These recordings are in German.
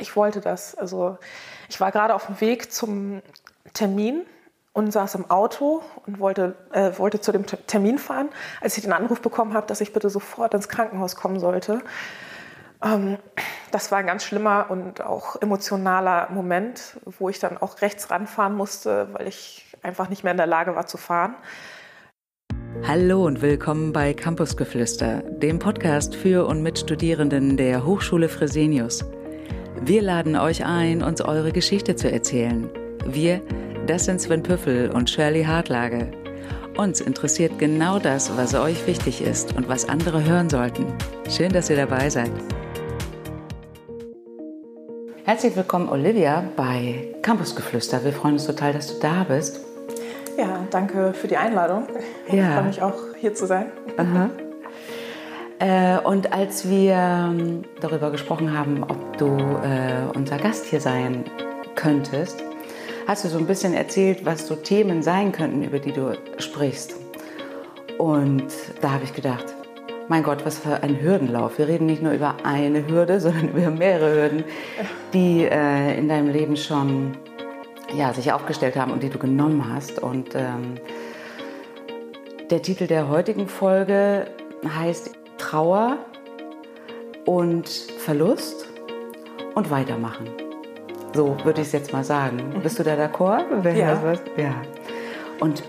ich wollte das. Also ich war gerade auf dem Weg zum Termin und saß im Auto und wollte, äh, wollte zu dem Termin fahren, als ich den Anruf bekommen habe, dass ich bitte sofort ins Krankenhaus kommen sollte. Ähm, das war ein ganz schlimmer und auch emotionaler Moment, wo ich dann auch rechts ranfahren musste, weil ich einfach nicht mehr in der Lage war zu fahren. Hallo und willkommen bei Campusgeflüster, dem Podcast für und mit Studierenden der Hochschule Fresenius. Wir laden euch ein, uns eure Geschichte zu erzählen. Wir, das sind Sven Püffel und Shirley Hartlage. Uns interessiert genau das, was euch wichtig ist und was andere hören sollten. Schön, dass ihr dabei seid. Herzlich willkommen, Olivia, bei Campusgeflüster. Wir freuen uns total, dass du da bist. Ja, danke für die Einladung. Ja. Ich freue mich auch, hier zu sein. Aha. Äh, und als wir ähm, darüber gesprochen haben, ob du äh, unser Gast hier sein könntest, hast du so ein bisschen erzählt, was so Themen sein könnten, über die du sprichst. Und da habe ich gedacht, mein Gott, was für ein Hürdenlauf. Wir reden nicht nur über eine Hürde, sondern über mehrere Hürden, die äh, in deinem Leben schon ja, sich aufgestellt haben und die du genommen hast. Und ähm, der Titel der heutigen Folge heißt Trauer und Verlust und weitermachen. So würde ich es jetzt mal sagen. Mhm. Bist du da d'accord? Ja. ja. Und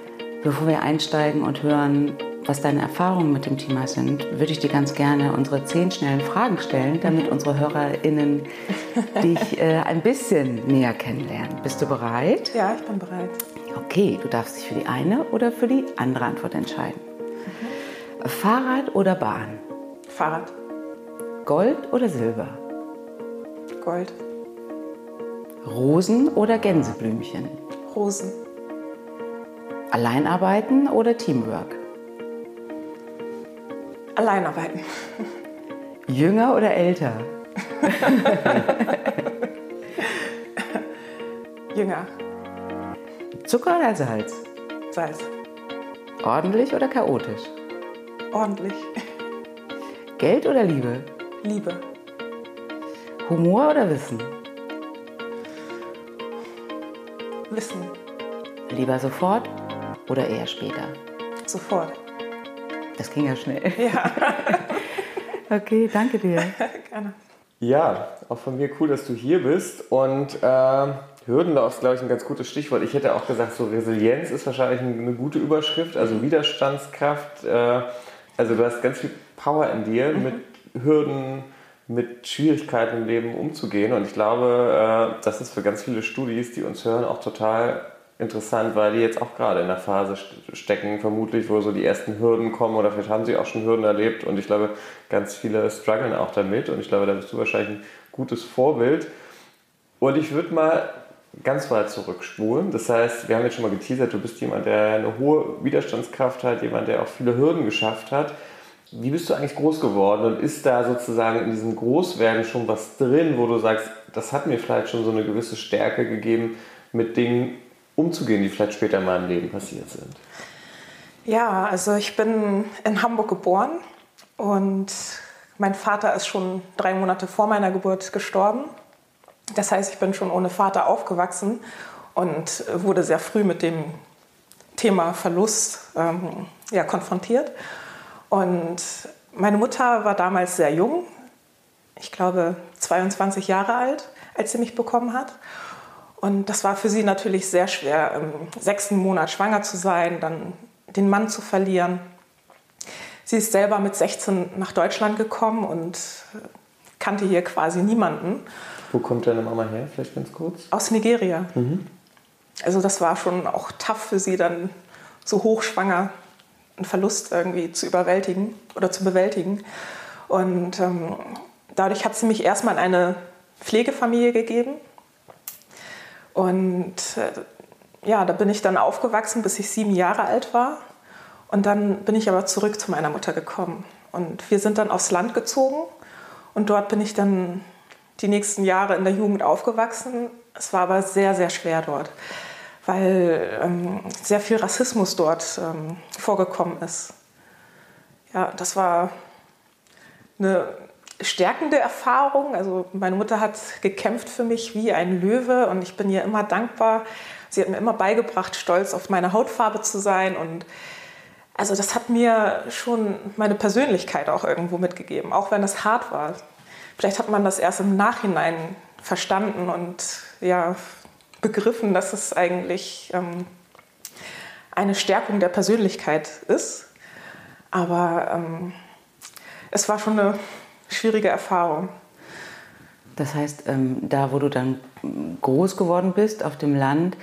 bevor wir einsteigen und hören, was deine Erfahrungen mit dem Thema sind, würde ich dir ganz gerne unsere zehn schnellen Fragen stellen, damit mhm. unsere HörerInnen dich äh, ein bisschen näher kennenlernen. Bist du bereit? Ja, ich bin bereit. Okay, du darfst dich für die eine oder für die andere Antwort entscheiden. Fahrrad oder Bahn? Fahrrad. Gold oder Silber? Gold. Rosen oder Gänseblümchen? Rosen. Alleinarbeiten oder Teamwork? Alleinarbeiten. Jünger oder älter? Jünger. Zucker oder Salz? Salz. Ordentlich oder chaotisch? Ordentlich. Geld oder Liebe? Liebe. Humor oder Wissen? Wissen. Lieber sofort oder eher später? Sofort. Das ging ja schnell. Ja. okay, danke dir. Gerne. Ja, auch von mir cool, dass du hier bist. Und äh, Hürdenlauf ist, glaube ich, ein ganz gutes Stichwort. Ich hätte auch gesagt, so Resilienz ist wahrscheinlich eine gute Überschrift, also Widerstandskraft. Äh, also du hast ganz viel Power in dir, mhm. mit Hürden, mit Schwierigkeiten im Leben umzugehen. Und ich glaube, äh, das ist für ganz viele Studis, die uns hören, auch total interessant, weil die jetzt auch gerade in der Phase stecken, vermutlich, wo so die ersten Hürden kommen oder vielleicht haben sie auch schon Hürden erlebt. Und ich glaube, ganz viele strugglen auch damit. Und ich glaube, da bist du wahrscheinlich ein gutes Vorbild. Und ich würde mal ganz weit zurückspulen. Das heißt, wir haben jetzt schon mal geteasert, du bist jemand, der eine hohe Widerstandskraft hat, jemand, der auch viele Hürden geschafft hat. Wie bist du eigentlich groß geworden und ist da sozusagen in diesem Großwerden schon was drin, wo du sagst, das hat mir vielleicht schon so eine gewisse Stärke gegeben, mit Dingen umzugehen, die vielleicht später in meinem Leben passiert sind? Ja, also ich bin in Hamburg geboren und mein Vater ist schon drei Monate vor meiner Geburt gestorben. Das heißt, ich bin schon ohne Vater aufgewachsen und wurde sehr früh mit dem Thema Verlust ähm, ja, konfrontiert. Und meine Mutter war damals sehr jung, ich glaube 22 Jahre alt, als sie mich bekommen hat. Und das war für sie natürlich sehr schwer, im sechsten Monat schwanger zu sein, dann den Mann zu verlieren. Sie ist selber mit 16 nach Deutschland gekommen und kannte hier quasi niemanden. Wo kommt deine Mama her, vielleicht ganz kurz? Aus Nigeria. Mhm. Also das war schon auch tough für sie, dann so hochschwanger einen Verlust irgendwie zu überwältigen oder zu bewältigen. Und ähm, dadurch hat sie mich erstmal in eine Pflegefamilie gegeben. Und äh, ja, da bin ich dann aufgewachsen, bis ich sieben Jahre alt war. Und dann bin ich aber zurück zu meiner Mutter gekommen. Und wir sind dann aufs Land gezogen. Und dort bin ich dann die nächsten Jahre in der Jugend aufgewachsen. Es war aber sehr, sehr schwer dort weil ähm, sehr viel Rassismus dort ähm, vorgekommen ist. Ja, das war eine stärkende Erfahrung. Also meine Mutter hat gekämpft für mich wie ein Löwe und ich bin ihr immer dankbar. Sie hat mir immer beigebracht, stolz auf meine Hautfarbe zu sein und also das hat mir schon meine Persönlichkeit auch irgendwo mitgegeben, auch wenn es hart war. Vielleicht hat man das erst im Nachhinein verstanden und ja begriffen, dass es eigentlich ähm, eine Stärkung der Persönlichkeit ist. Aber ähm, es war schon eine schwierige Erfahrung. Das heißt, ähm, da wo du dann groß geworden bist auf dem Land,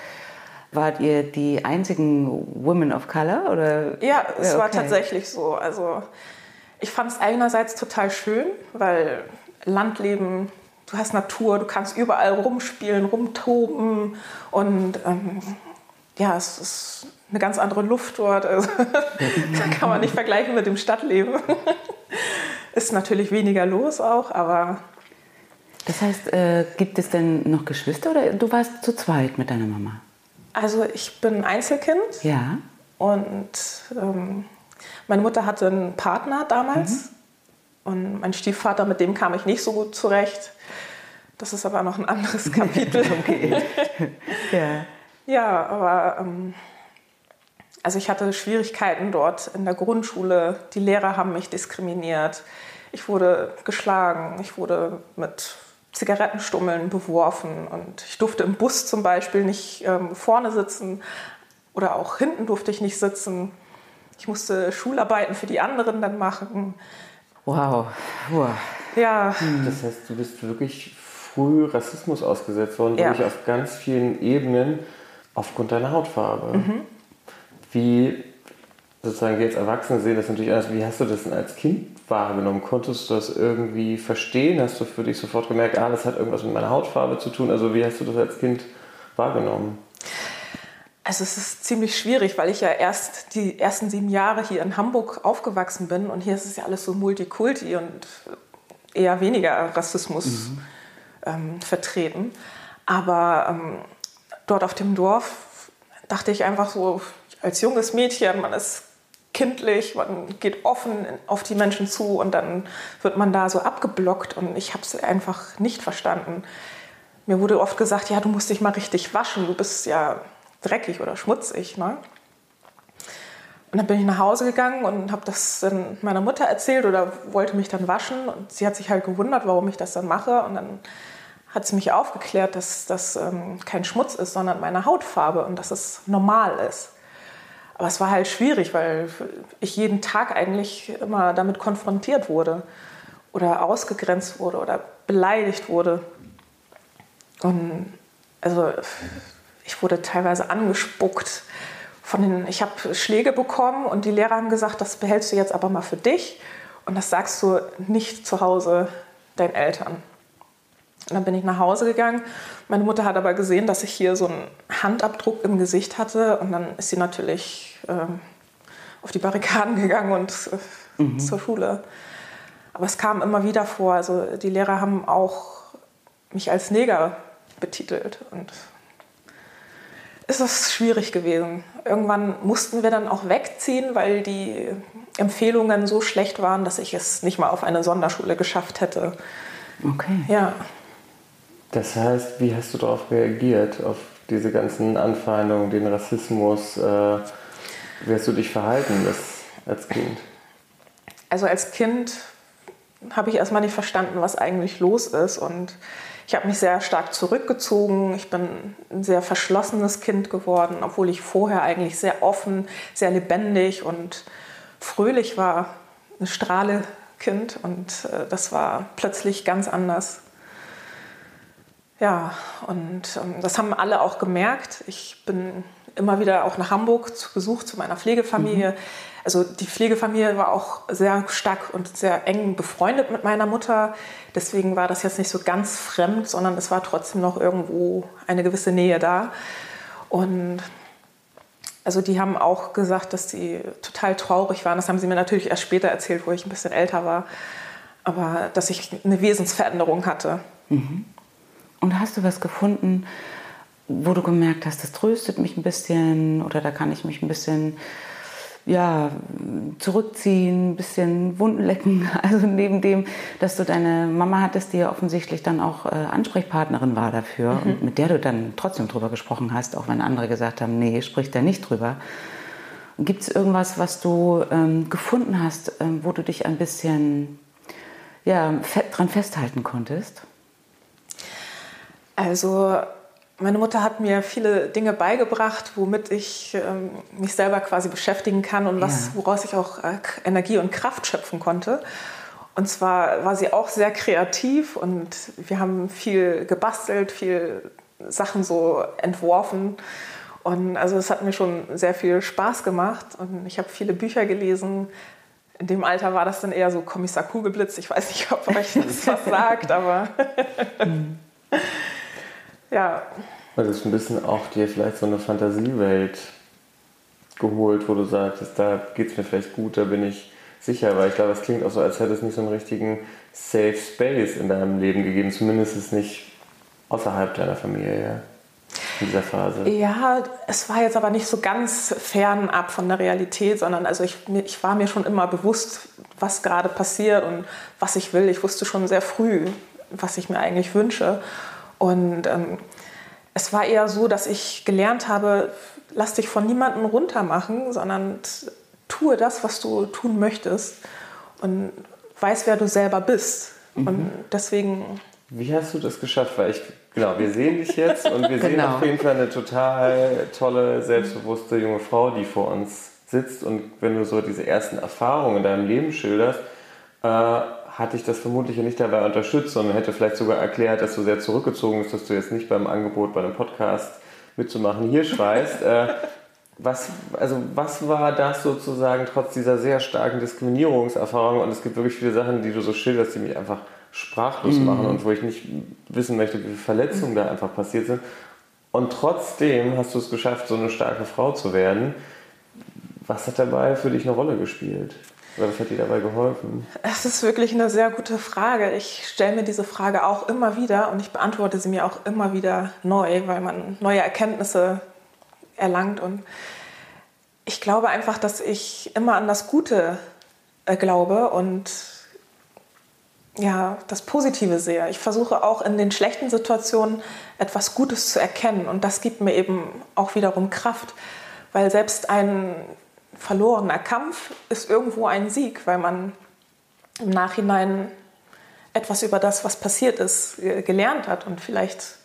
wart ihr die einzigen Women of Color? Oder? Ja, es okay. war tatsächlich so. Also ich fand es einerseits total schön, weil Landleben, du hast Natur, du kannst überall rumspielen, rumtoben und ähm, ja, es ist eine ganz andere Luft dort. Also, kann man nicht vergleichen mit dem Stadtleben. ist natürlich weniger los auch, aber. Das heißt, äh, gibt es denn noch Geschwister oder du warst zu zweit mit deiner Mama? Also ich bin Einzelkind. Ja. Und ähm, meine Mutter hatte einen Partner damals. Mhm. Und mein Stiefvater, mit dem kam ich nicht so gut zurecht. Das ist aber noch ein anderes Kapitel. okay. ja. Ja, aber ähm, also ich hatte Schwierigkeiten dort in der Grundschule. Die Lehrer haben mich diskriminiert. Ich wurde geschlagen. Ich wurde mit Zigarettenstummeln beworfen und ich durfte im Bus zum Beispiel nicht ähm, vorne sitzen oder auch hinten durfte ich nicht sitzen. Ich musste Schularbeiten für die anderen dann machen. Wow. wow. Ja. Das heißt, du bist wirklich früh Rassismus ausgesetzt worden, ja. wirklich auf ganz vielen Ebenen aufgrund deiner Hautfarbe. Mhm. Wie sozusagen wir jetzt Erwachsene sehen das natürlich anders. Wie hast du das denn als Kind wahrgenommen? Konntest du das irgendwie verstehen? Hast du für dich sofort gemerkt, ah, das hat irgendwas mit meiner Hautfarbe zu tun? Also wie hast du das als Kind wahrgenommen? Also es ist ziemlich schwierig, weil ich ja erst die ersten sieben Jahre hier in Hamburg aufgewachsen bin und hier ist es ja alles so Multikulti und eher weniger Rassismus mhm. ähm, vertreten. Aber ähm, dort auf dem Dorf dachte ich einfach so, als junges Mädchen, man ist kindlich, man geht offen auf die Menschen zu und dann wird man da so abgeblockt und ich habe es einfach nicht verstanden. Mir wurde oft gesagt, ja, du musst dich mal richtig waschen, du bist ja dreckig oder schmutzig. Ne? Und dann bin ich nach Hause gegangen und habe das dann meiner Mutter erzählt oder wollte mich dann waschen und sie hat sich halt gewundert, warum ich das dann mache und dann hat sie mich aufgeklärt, dass das ähm, kein Schmutz ist, sondern meine Hautfarbe und dass es normal ist. Aber es war halt schwierig, weil ich jeden Tag eigentlich immer damit konfrontiert wurde oder ausgegrenzt wurde oder beleidigt wurde. Und also ich wurde teilweise angespuckt. Von den, ich habe Schläge bekommen und die Lehrer haben gesagt, das behältst du jetzt aber mal für dich und das sagst du nicht zu Hause deinen Eltern. Und dann bin ich nach Hause gegangen. Meine Mutter hat aber gesehen, dass ich hier so einen Handabdruck im Gesicht hatte. Und dann ist sie natürlich ähm, auf die Barrikaden gegangen und äh, mhm. zur Schule. Aber es kam immer wieder vor. Also die Lehrer haben auch mich als Neger betitelt. Und ist das schwierig gewesen. Irgendwann mussten wir dann auch wegziehen, weil die Empfehlungen so schlecht waren, dass ich es nicht mal auf eine Sonderschule geschafft hätte. Okay. Ja. Das heißt, wie hast du darauf reagiert, auf diese ganzen Anfeindungen, den Rassismus? Äh, wie hast du dich verhalten das, als Kind? Also als Kind habe ich erstmal nicht verstanden, was eigentlich los ist. Und ich habe mich sehr stark zurückgezogen. Ich bin ein sehr verschlossenes Kind geworden, obwohl ich vorher eigentlich sehr offen, sehr lebendig und fröhlich war. Ein Strahlekind. Und äh, das war plötzlich ganz anders. Ja, und ähm, das haben alle auch gemerkt. Ich bin immer wieder auch nach Hamburg zu Besuch zu meiner Pflegefamilie. Mhm. Also die Pflegefamilie war auch sehr stark und sehr eng befreundet mit meiner Mutter. Deswegen war das jetzt nicht so ganz fremd, sondern es war trotzdem noch irgendwo eine gewisse Nähe da. Und also die haben auch gesagt, dass sie total traurig waren. Das haben sie mir natürlich erst später erzählt, wo ich ein bisschen älter war. Aber dass ich eine Wesensveränderung hatte. Mhm. Und hast du was gefunden, wo du gemerkt hast, das tröstet mich ein bisschen oder da kann ich mich ein bisschen ja, zurückziehen, ein bisschen Wunden lecken. Also neben dem, dass du deine Mama hattest, die ja offensichtlich dann auch äh, Ansprechpartnerin war dafür mhm. und mit der du dann trotzdem drüber gesprochen hast, auch wenn andere gesagt haben, nee, sprich da nicht drüber. Gibt es irgendwas, was du ähm, gefunden hast, ähm, wo du dich ein bisschen ja, dran festhalten konntest? Also meine Mutter hat mir viele Dinge beigebracht, womit ich ähm, mich selber quasi beschäftigen kann und was, woraus ich auch äh, Energie und Kraft schöpfen konnte. Und zwar war sie auch sehr kreativ und wir haben viel gebastelt, viel Sachen so entworfen. Und also es hat mir schon sehr viel Spaß gemacht und ich habe viele Bücher gelesen. In dem Alter war das dann eher so Kommissar Kugelblitz. Ich weiß nicht, ob euch das was sagt, aber Ja. Weil du ein bisschen auch dir vielleicht so eine Fantasiewelt geholt, wo du sagst, da geht es mir vielleicht gut, da bin ich sicher, weil ich glaube, es klingt auch so, als hätte es nicht so einen richtigen Safe Space in deinem Leben gegeben, zumindest ist nicht außerhalb deiner Familie in dieser Phase. Ja, es war jetzt aber nicht so ganz fernab von der Realität, sondern also ich, ich war mir schon immer bewusst, was gerade passiert und was ich will. Ich wusste schon sehr früh, was ich mir eigentlich wünsche. Und ähm, es war eher so, dass ich gelernt habe, lass dich von niemandem runtermachen, sondern tue das, was du tun möchtest und weiß, wer du selber bist. Mhm. Und deswegen. Wie hast du das geschafft? Weil ich, genau, wir sehen dich jetzt und wir genau. sehen auf jeden Fall eine total tolle, selbstbewusste junge Frau, die vor uns sitzt. Und wenn du so diese ersten Erfahrungen in deinem Leben schilderst, äh, hatte ich das vermutlich ja nicht dabei unterstützt, sondern hätte vielleicht sogar erklärt, dass du sehr zurückgezogen bist, dass du jetzt nicht beim Angebot bei einem Podcast mitzumachen hier schweißt. äh, was, also was war das sozusagen trotz dieser sehr starken Diskriminierungserfahrung? Und es gibt wirklich viele Sachen, die du so schilderst, die mich einfach sprachlos mhm. machen und wo ich nicht wissen möchte, wie viele Verletzungen da einfach passiert sind. Und trotzdem hast du es geschafft, so eine starke Frau zu werden. Was hat dabei für dich eine Rolle gespielt? Oder was hat dir dabei geholfen? Das ist wirklich eine sehr gute Frage. Ich stelle mir diese Frage auch immer wieder und ich beantworte sie mir auch immer wieder neu, weil man neue Erkenntnisse erlangt. Und ich glaube einfach, dass ich immer an das Gute äh, glaube und ja, das Positive sehe. Ich versuche auch in den schlechten Situationen etwas Gutes zu erkennen und das gibt mir eben auch wiederum Kraft, weil selbst ein verlorener Kampf ist irgendwo ein Sieg, weil man im Nachhinein etwas über das, was passiert ist, gelernt hat und vielleicht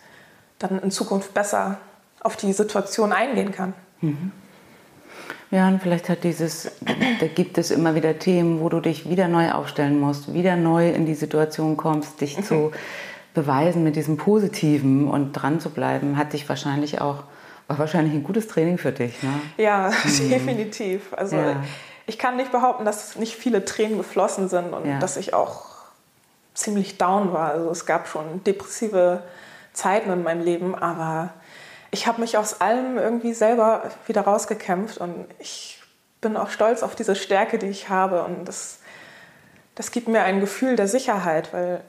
dann in Zukunft besser auf die Situation eingehen kann. Mhm. Ja, und vielleicht hat dieses, da gibt es immer wieder Themen, wo du dich wieder neu aufstellen musst, wieder neu in die Situation kommst, dich mhm. zu beweisen mit diesem Positiven und dran zu bleiben, hat dich wahrscheinlich auch war wahrscheinlich ein gutes Training für dich, ne? Ja, mhm. definitiv. Also ja. ich kann nicht behaupten, dass nicht viele Tränen geflossen sind und ja. dass ich auch ziemlich down war. Also es gab schon depressive Zeiten in meinem Leben, aber ich habe mich aus allem irgendwie selber wieder rausgekämpft und ich bin auch stolz auf diese Stärke, die ich habe und das, das gibt mir ein Gefühl der Sicherheit, weil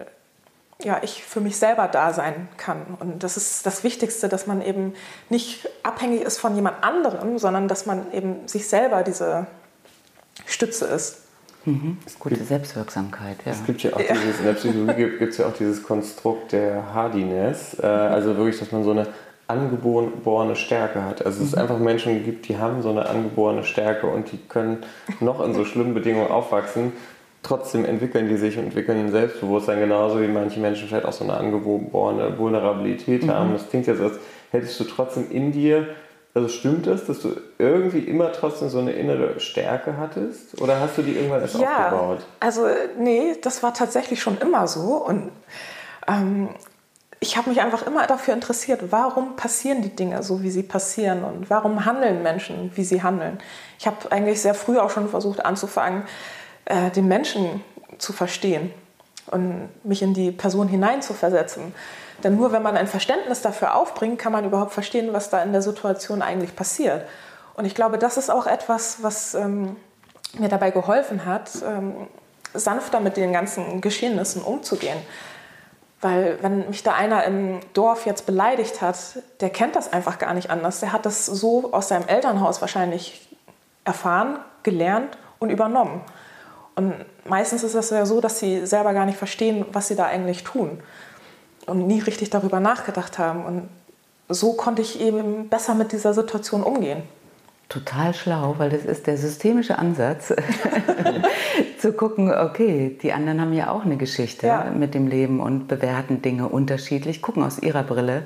ja, ich für mich selber da sein kann. Und das ist das Wichtigste, dass man eben nicht abhängig ist von jemand anderem, sondern dass man eben sich selber diese Stütze ist. Mhm. Das ist gute Selbstwirksamkeit. Ja. Es gibt ja auch ja. dieses, in der Psychologie gibt es ja auch dieses Konstrukt der Hardiness, äh, also wirklich, dass man so eine angeborene Stärke hat. Also es mhm. einfach Menschen gibt, die haben so eine angeborene Stärke und die können noch in so schlimmen Bedingungen aufwachsen trotzdem entwickeln die sich und entwickeln ein Selbstbewusstsein, genauso wie manche Menschen vielleicht auch so eine angeborene Vulnerabilität mhm. haben. Das klingt jetzt, als hättest du trotzdem in dir, also stimmt es, dass du irgendwie immer trotzdem so eine innere Stärke hattest? Oder hast du die irgendwann erst ja, aufgebaut? Also, nee, das war tatsächlich schon immer so. Und ähm, ich habe mich einfach immer dafür interessiert, warum passieren die Dinge so, wie sie passieren und warum handeln Menschen, wie sie handeln. Ich habe eigentlich sehr früh auch schon versucht anzufangen, äh, den Menschen zu verstehen und mich in die Person hineinzuversetzen. Denn nur wenn man ein Verständnis dafür aufbringt, kann man überhaupt verstehen, was da in der Situation eigentlich passiert. Und ich glaube, das ist auch etwas, was ähm, mir dabei geholfen hat, ähm, sanfter mit den ganzen Geschehnissen umzugehen. Weil wenn mich da einer im Dorf jetzt beleidigt hat, der kennt das einfach gar nicht anders. Der hat das so aus seinem Elternhaus wahrscheinlich erfahren, gelernt und übernommen. Und meistens ist es ja so, dass sie selber gar nicht verstehen, was sie da eigentlich tun und nie richtig darüber nachgedacht haben. Und so konnte ich eben besser mit dieser Situation umgehen. Total schlau, weil das ist der systemische Ansatz, zu gucken, okay, die anderen haben ja auch eine Geschichte ja. mit dem Leben und bewerten Dinge unterschiedlich, gucken aus ihrer Brille.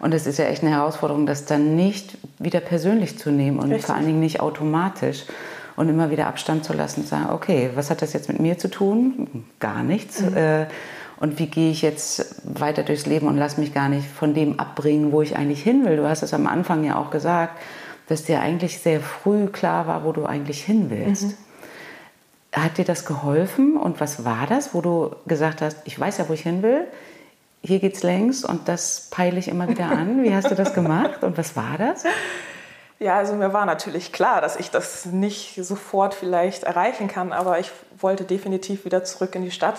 Und es ist ja echt eine Herausforderung, das dann nicht wieder persönlich zu nehmen und Richtig. vor allen Dingen nicht automatisch und immer wieder Abstand zu lassen und sagen, okay, was hat das jetzt mit mir zu tun? Gar nichts. Mhm. Äh, und wie gehe ich jetzt weiter durchs Leben und lasse mich gar nicht von dem abbringen, wo ich eigentlich hin will. Du hast es am Anfang ja auch gesagt, dass dir eigentlich sehr früh klar war, wo du eigentlich hin willst. Mhm. Hat dir das geholfen und was war das, wo du gesagt hast, ich weiß ja, wo ich hin will, hier geht's längs und das peile ich immer wieder an. Wie hast du das gemacht und was war das? Ja, also mir war natürlich klar, dass ich das nicht sofort vielleicht erreichen kann, aber ich wollte definitiv wieder zurück in die Stadt.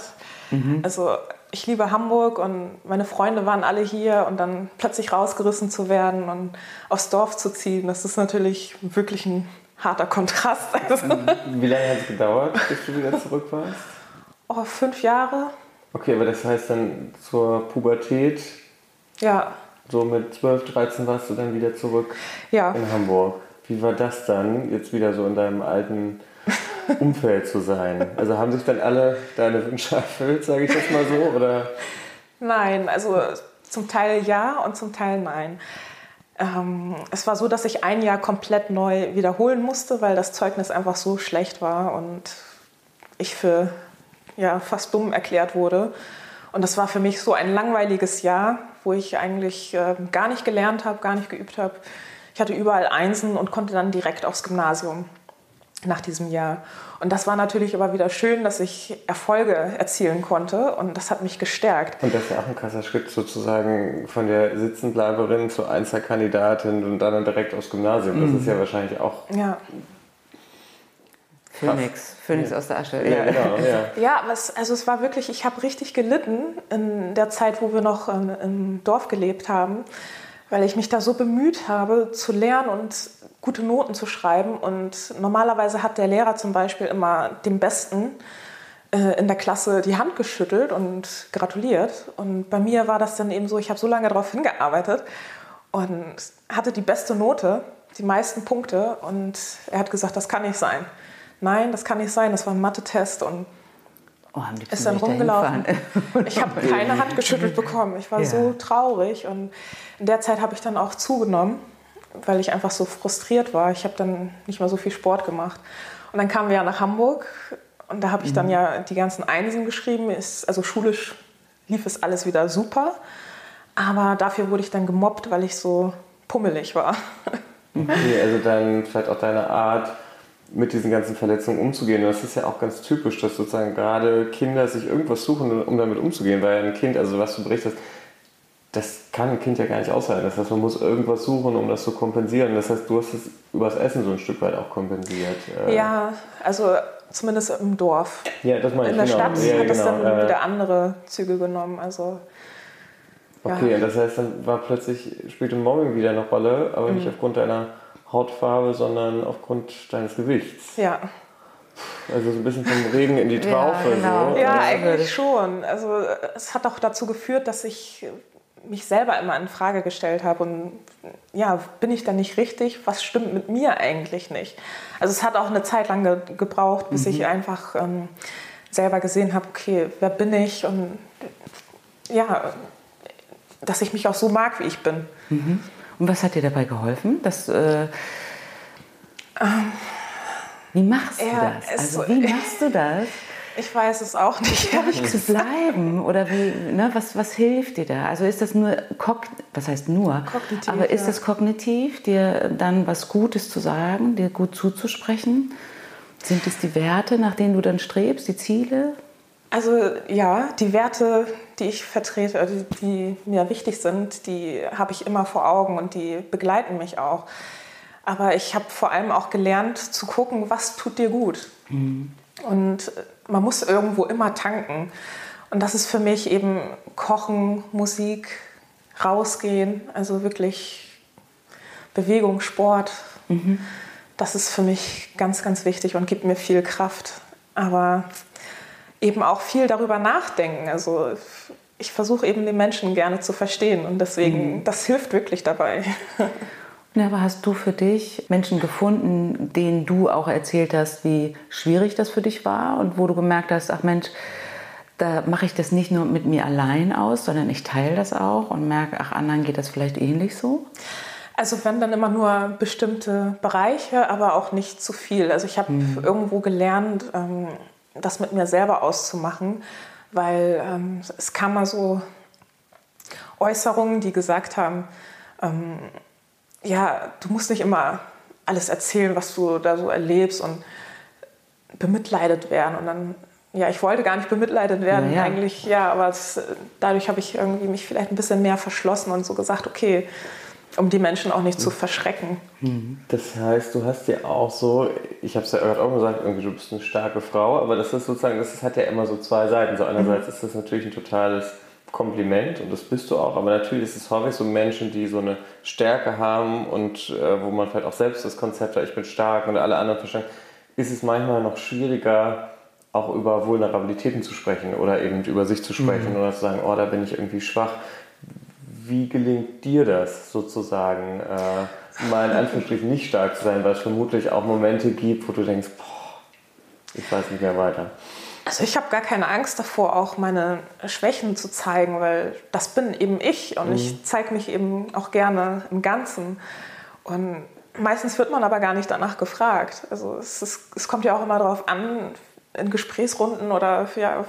Mhm. Also ich liebe Hamburg und meine Freunde waren alle hier und dann plötzlich rausgerissen zu werden und aufs Dorf zu ziehen, das ist natürlich wirklich ein harter Kontrast. Also Wie lange hat es gedauert, bis du wieder zurück warst? Oh, fünf Jahre. Okay, aber das heißt dann zur Pubertät? Ja. So mit 12, 13 warst du dann wieder zurück ja. in Hamburg. Wie war das dann, jetzt wieder so in deinem alten Umfeld zu sein? Also haben sich dann alle deine Wünsche erfüllt, sage ich das mal so? Oder? Nein, also zum Teil ja und zum Teil nein. Ähm, es war so, dass ich ein Jahr komplett neu wiederholen musste, weil das Zeugnis einfach so schlecht war und ich für ja, fast dumm erklärt wurde. Und das war für mich so ein langweiliges Jahr, wo ich eigentlich äh, gar nicht gelernt habe, gar nicht geübt habe. Ich hatte überall Einsen und konnte dann direkt aufs Gymnasium nach diesem Jahr. Und das war natürlich aber wieder schön, dass ich Erfolge erzielen konnte und das hat mich gestärkt. Und das ist ja auch ein krasser Schritt sozusagen von der Sitzenbleiberin zur Einzelkandidatin und dann direkt aufs Gymnasium. Das mhm. ist ja wahrscheinlich auch ja. Phönix, Phönix ja. aus der Asche. Ja, genau, ja. ja aber es, also es war wirklich, ich habe richtig gelitten in der Zeit, wo wir noch in, im Dorf gelebt haben, weil ich mich da so bemüht habe, zu lernen und gute Noten zu schreiben. Und normalerweise hat der Lehrer zum Beispiel immer dem Besten äh, in der Klasse die Hand geschüttelt und gratuliert. Und bei mir war das dann eben so, ich habe so lange darauf hingearbeitet und hatte die beste Note, die meisten Punkte. Und er hat gesagt, das kann nicht sein nein, das kann nicht sein, das war ein Mathe-Test und oh, ist dann rumgelaufen. ich habe keine Hand geschüttelt bekommen. Ich war ja. so traurig und in der Zeit habe ich dann auch zugenommen, weil ich einfach so frustriert war. Ich habe dann nicht mehr so viel Sport gemacht. Und dann kamen wir ja nach Hamburg und da habe ich dann mhm. ja die ganzen Einsen geschrieben. Ist, also schulisch lief es alles wieder super. Aber dafür wurde ich dann gemobbt, weil ich so pummelig war. Okay, also dann vielleicht auch deine Art, mit diesen ganzen Verletzungen umzugehen. Und das ist ja auch ganz typisch, dass sozusagen gerade Kinder sich irgendwas suchen, um damit umzugehen, weil ein Kind, also was du berichtest, das kann ein Kind ja gar nicht aushalten. Das heißt, man muss irgendwas suchen, um das zu kompensieren. Das heißt, du hast es übers Essen so ein Stück weit auch kompensiert. Äh. Ja, also zumindest im Dorf. Ja, das meine ich. In der genau. Stadt ja, hat es genau. dann wieder andere Züge genommen. Also, okay, ja. das heißt, dann war plötzlich, spielte Mobbing wieder eine Rolle, aber mhm. nicht aufgrund deiner Hautfarbe, sondern aufgrund deines Gewichts. Ja. Also so ein bisschen vom Regen in die Traufe. Ja, genau. so. ja eigentlich schon. Also es hat auch dazu geführt, dass ich mich selber immer in Frage gestellt habe und ja, bin ich da nicht richtig? Was stimmt mit mir eigentlich nicht? Also es hat auch eine Zeit lang ge gebraucht, bis mhm. ich einfach ähm, selber gesehen habe, okay, wer bin ich und ja, dass ich mich auch so mag, wie ich bin. Mhm. Und was hat dir dabei geholfen? Dass, äh, ähm, wie machst du ja, das? Also wie machst du das? Ich weiß es auch nicht. Ruhig zu bleiben oder wie, ne, was, was hilft dir da? Also ist das nur, was heißt nur, kognitiv, aber ist ja. das kognitiv, dir dann was Gutes zu sagen, dir gut zuzusprechen? Sind es die Werte, nach denen du dann strebst, die Ziele? Also ja, die Werte, die ich vertrete, die mir wichtig sind, die habe ich immer vor Augen und die begleiten mich auch. Aber ich habe vor allem auch gelernt zu gucken, was tut dir gut. Mhm. Und man muss irgendwo immer tanken. Und das ist für mich eben Kochen, Musik, rausgehen, also wirklich Bewegung, Sport. Mhm. das ist für mich ganz, ganz wichtig und gibt mir viel Kraft. Aber eben auch viel darüber nachdenken. Also ich versuche eben den Menschen gerne zu verstehen und deswegen, mhm. das hilft wirklich dabei. Ja, aber hast du für dich Menschen gefunden, denen du auch erzählt hast, wie schwierig das für dich war und wo du gemerkt hast, ach Mensch, da mache ich das nicht nur mit mir allein aus, sondern ich teile das auch und merke, ach, anderen geht das vielleicht ähnlich so? Also wenn dann immer nur bestimmte Bereiche, aber auch nicht zu viel. Also ich habe mhm. irgendwo gelernt, ähm, das mit mir selber auszumachen, weil ähm, es kam mal so Äußerungen, die gesagt haben, ähm, ja, du musst nicht immer alles erzählen, was du da so erlebst und bemitleidet werden. Und dann, ja, ich wollte gar nicht bemitleidet werden ja, ja. eigentlich, ja, aber es, dadurch habe ich irgendwie mich vielleicht ein bisschen mehr verschlossen und so gesagt, okay, um die Menschen auch nicht zu verschrecken. Mhm. Das heißt, du hast ja auch so, ich habe es ja gerade auch gesagt, irgendwie du bist eine starke Frau, aber das ist sozusagen, das hat ja immer so zwei Seiten. So einerseits mhm. ist das natürlich ein totales Kompliment und das bist du auch, aber natürlich ist es häufig so Menschen, die so eine Stärke haben und äh, wo man vielleicht auch selbst das Konzept hat, ich bin stark und alle anderen verstehen, ist es manchmal noch schwieriger, auch über Vulnerabilitäten zu sprechen oder eben über sich zu sprechen mhm. oder zu sagen, oh, da bin ich irgendwie schwach wie gelingt dir das sozusagen, äh, mal in Anführungsstrichen nicht stark zu sein, weil es vermutlich auch Momente gibt, wo du denkst, boah, ich weiß nicht mehr weiter. Also ich habe gar keine Angst davor, auch meine Schwächen zu zeigen, weil das bin eben ich und mhm. ich zeige mich eben auch gerne im Ganzen. Und meistens wird man aber gar nicht danach gefragt. Also es, ist, es kommt ja auch immer darauf an, in Gesprächsrunden oder ja,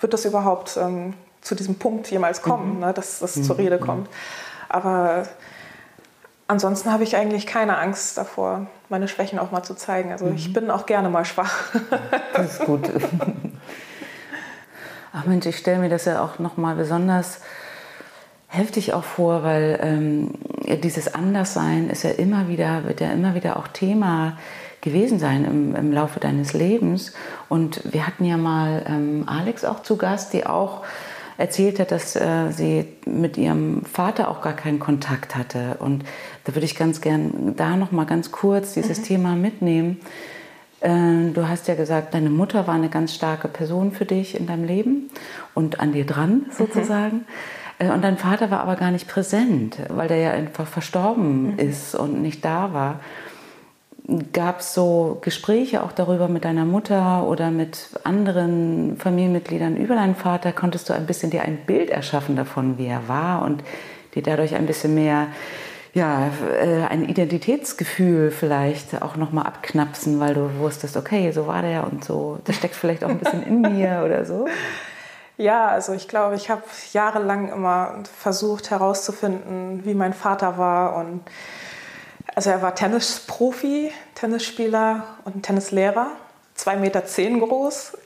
wird das überhaupt ähm, zu diesem Punkt jemals kommen, mhm. ne, dass das mhm. zur Rede kommt. Aber ansonsten habe ich eigentlich keine Angst davor, meine Schwächen auch mal zu zeigen. Also ich mhm. bin auch gerne mal schwach. Das ist gut. Ach Mensch, ich stelle mir das ja auch noch mal besonders heftig auch vor, weil ähm, dieses Anderssein ist ja immer wieder, wird ja immer wieder auch Thema gewesen sein im, im Laufe deines Lebens. Und wir hatten ja mal ähm, Alex auch zu Gast, die auch erzählt hat, dass äh, sie mit ihrem Vater auch gar keinen Kontakt hatte. Und da würde ich ganz gern da noch mal ganz kurz dieses mhm. Thema mitnehmen. Äh, du hast ja gesagt, deine Mutter war eine ganz starke Person für dich in deinem Leben und an dir dran mhm. sozusagen. Mhm. Und dein Vater war aber gar nicht präsent, weil der ja einfach verstorben mhm. ist und nicht da war gab es so Gespräche auch darüber mit deiner Mutter oder mit anderen Familienmitgliedern über deinen Vater? Konntest du ein bisschen dir ein Bild erschaffen davon, wie er war und dir dadurch ein bisschen mehr ja, äh, ein Identitätsgefühl vielleicht auch nochmal abknapsen, weil du wusstest, okay, so war der und so, das steckt vielleicht auch ein bisschen in mir oder so? Ja, also ich glaube, ich habe jahrelang immer versucht herauszufinden, wie mein Vater war und also er war Tennisprofi, Tennisspieler und Tennislehrer, 2,10 Meter zehn groß,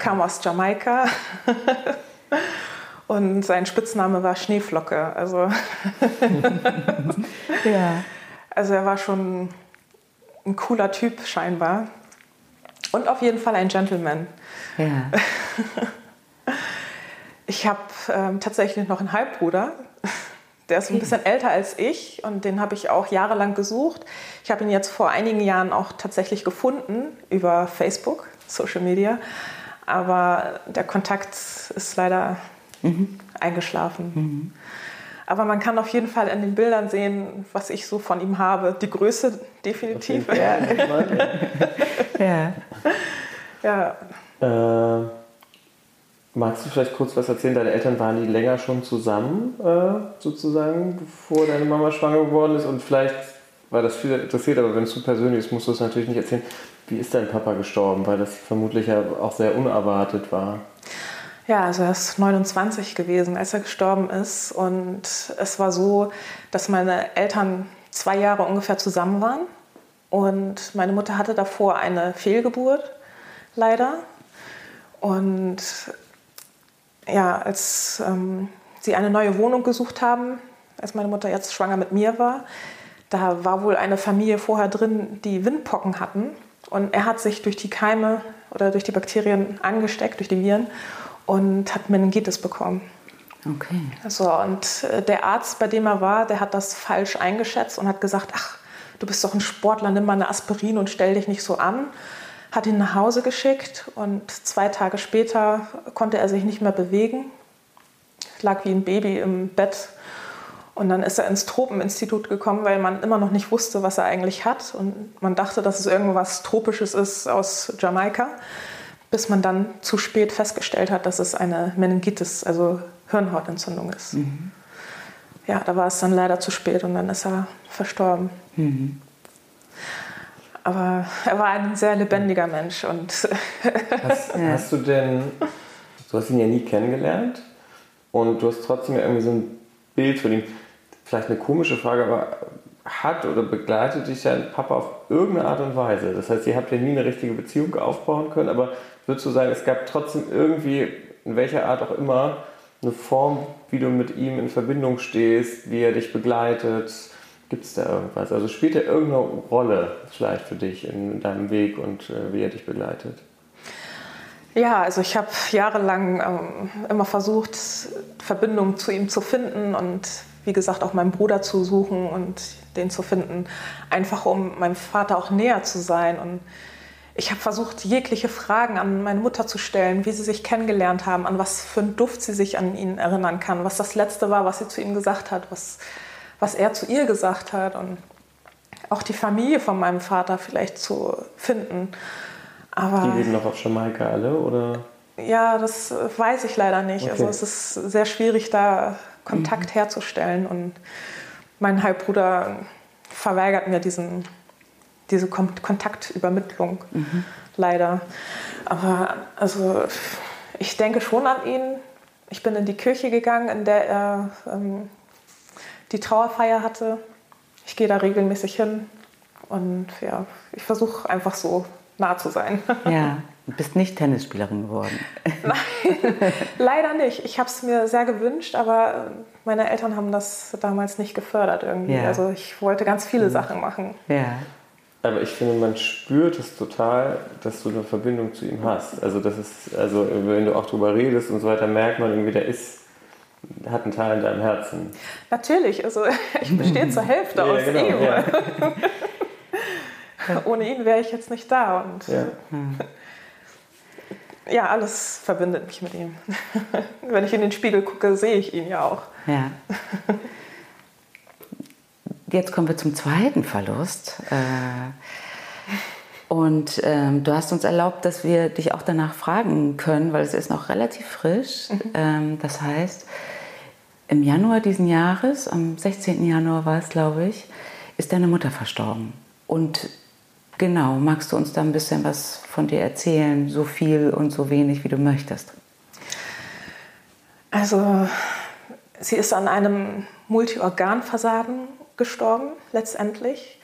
kam aus Jamaika und sein Spitzname war Schneeflocke. Also, ja. also er war schon ein cooler Typ scheinbar und auf jeden Fall ein Gentleman. Ja. Ich habe ähm, tatsächlich noch einen Halbbruder, der ist ein bisschen älter als ich und den habe ich auch jahrelang gesucht. Ich habe ihn jetzt vor einigen Jahren auch tatsächlich gefunden über Facebook, Social Media. Aber der Kontakt ist leider mhm. eingeschlafen. Mhm. Aber man kann auf jeden Fall in den Bildern sehen, was ich so von ihm habe. Die Größe definitiv. Okay. ja. ja. Äh Magst du vielleicht kurz was erzählen? Deine Eltern waren die länger schon zusammen, äh, sozusagen, bevor deine Mama schwanger geworden ist? Und vielleicht war das viel interessiert, aber wenn es zu persönlich ist, musst du es natürlich nicht erzählen. Wie ist dein Papa gestorben? Weil das vermutlich ja auch sehr unerwartet war. Ja, also er ist 29 gewesen, als er gestorben ist. Und es war so, dass meine Eltern zwei Jahre ungefähr zusammen waren. Und meine Mutter hatte davor eine Fehlgeburt, leider. Und ja, als ähm, sie eine neue Wohnung gesucht haben, als meine Mutter jetzt schwanger mit mir war, da war wohl eine Familie vorher drin, die Windpocken hatten. Und er hat sich durch die Keime oder durch die Bakterien angesteckt, durch die Viren, und hat Meningitis bekommen. Okay. Also, und äh, der Arzt, bei dem er war, der hat das falsch eingeschätzt und hat gesagt, ach, du bist doch ein Sportler, nimm mal eine Aspirin und stell dich nicht so an. Hat ihn nach Hause geschickt und zwei Tage später konnte er sich nicht mehr bewegen, lag wie ein Baby im Bett. Und dann ist er ins Tropeninstitut gekommen, weil man immer noch nicht wusste, was er eigentlich hat. Und man dachte, dass es irgendwas Tropisches ist aus Jamaika, bis man dann zu spät festgestellt hat, dass es eine Meningitis, also Hirnhautentzündung ist. Mhm. Ja, da war es dann leider zu spät und dann ist er verstorben. Mhm. Aber er war ein sehr lebendiger Mensch. Und hast, hast du denn, du hast ihn ja nie kennengelernt und du hast trotzdem irgendwie so ein Bild von ihm vielleicht eine komische Frage, aber hat oder begleitet dich dein Papa auf irgendeine Art und Weise? Das heißt, ihr habt ja nie eine richtige Beziehung aufbauen können, aber würdest du sagen, es gab trotzdem irgendwie, in welcher Art auch immer, eine Form, wie du mit ihm in Verbindung stehst, wie er dich begleitet? Gibt es da irgendwas? Also spielt er irgendeine Rolle vielleicht für dich in deinem Weg und äh, wie er dich begleitet? Ja, also ich habe jahrelang ähm, immer versucht, Verbindung zu ihm zu finden und wie gesagt, auch meinen Bruder zu suchen und den zu finden, einfach um meinem Vater auch näher zu sein. Und ich habe versucht, jegliche Fragen an meine Mutter zu stellen, wie sie sich kennengelernt haben, an was für einen Duft sie sich an ihn erinnern kann, was das Letzte war, was sie zu ihm gesagt hat, was, was er zu ihr gesagt hat und auch die Familie von meinem Vater vielleicht zu finden. Aber die leben noch auf Jamaika alle, oder? Ja, das weiß ich leider nicht. Also okay. Also es ist sehr schwierig, da Kontakt mhm. herzustellen. Und mein Halbbruder verweigert mir diesen, diese Kontaktübermittlung, mhm. leider. Aber also, ich denke schon an ihn. Ich bin in die Kirche gegangen, in der er ähm, die Trauerfeier hatte. Ich gehe da regelmäßig hin und ja, ich versuche einfach so nah zu sein. Ja, du bist nicht Tennisspielerin geworden. Nein, leider nicht. Ich habe es mir sehr gewünscht, aber meine Eltern haben das damals nicht gefördert irgendwie. Ja. Also ich wollte ganz viele mhm. Sachen machen. Ja. Aber ich finde, man spürt es total, dass du eine Verbindung zu ihm hast. Also das ist, also wenn du auch drüber redest und so weiter, merkt man irgendwie, der ist hat einen Teil in deinem Herzen. Natürlich, also ich bestehe zur Hälfte ja, aus genau, ihm. Ja. Ohne ihn wäre ich jetzt nicht da. Und ja. ja, alles verbindet mich mit ihm. Wenn ich in den Spiegel gucke, sehe ich ihn ja auch. Ja. Jetzt kommen wir zum zweiten Verlust. Äh, und ähm, du hast uns erlaubt, dass wir dich auch danach fragen können, weil es ist noch relativ frisch. Mhm. Ähm, das heißt, im Januar diesen Jahres, am 16. Januar war es, glaube ich, ist deine Mutter verstorben. Und Genau, magst du uns da ein bisschen was von dir erzählen, so viel und so wenig, wie du möchtest? Also, sie ist an einem Multiorganversagen gestorben, letztendlich.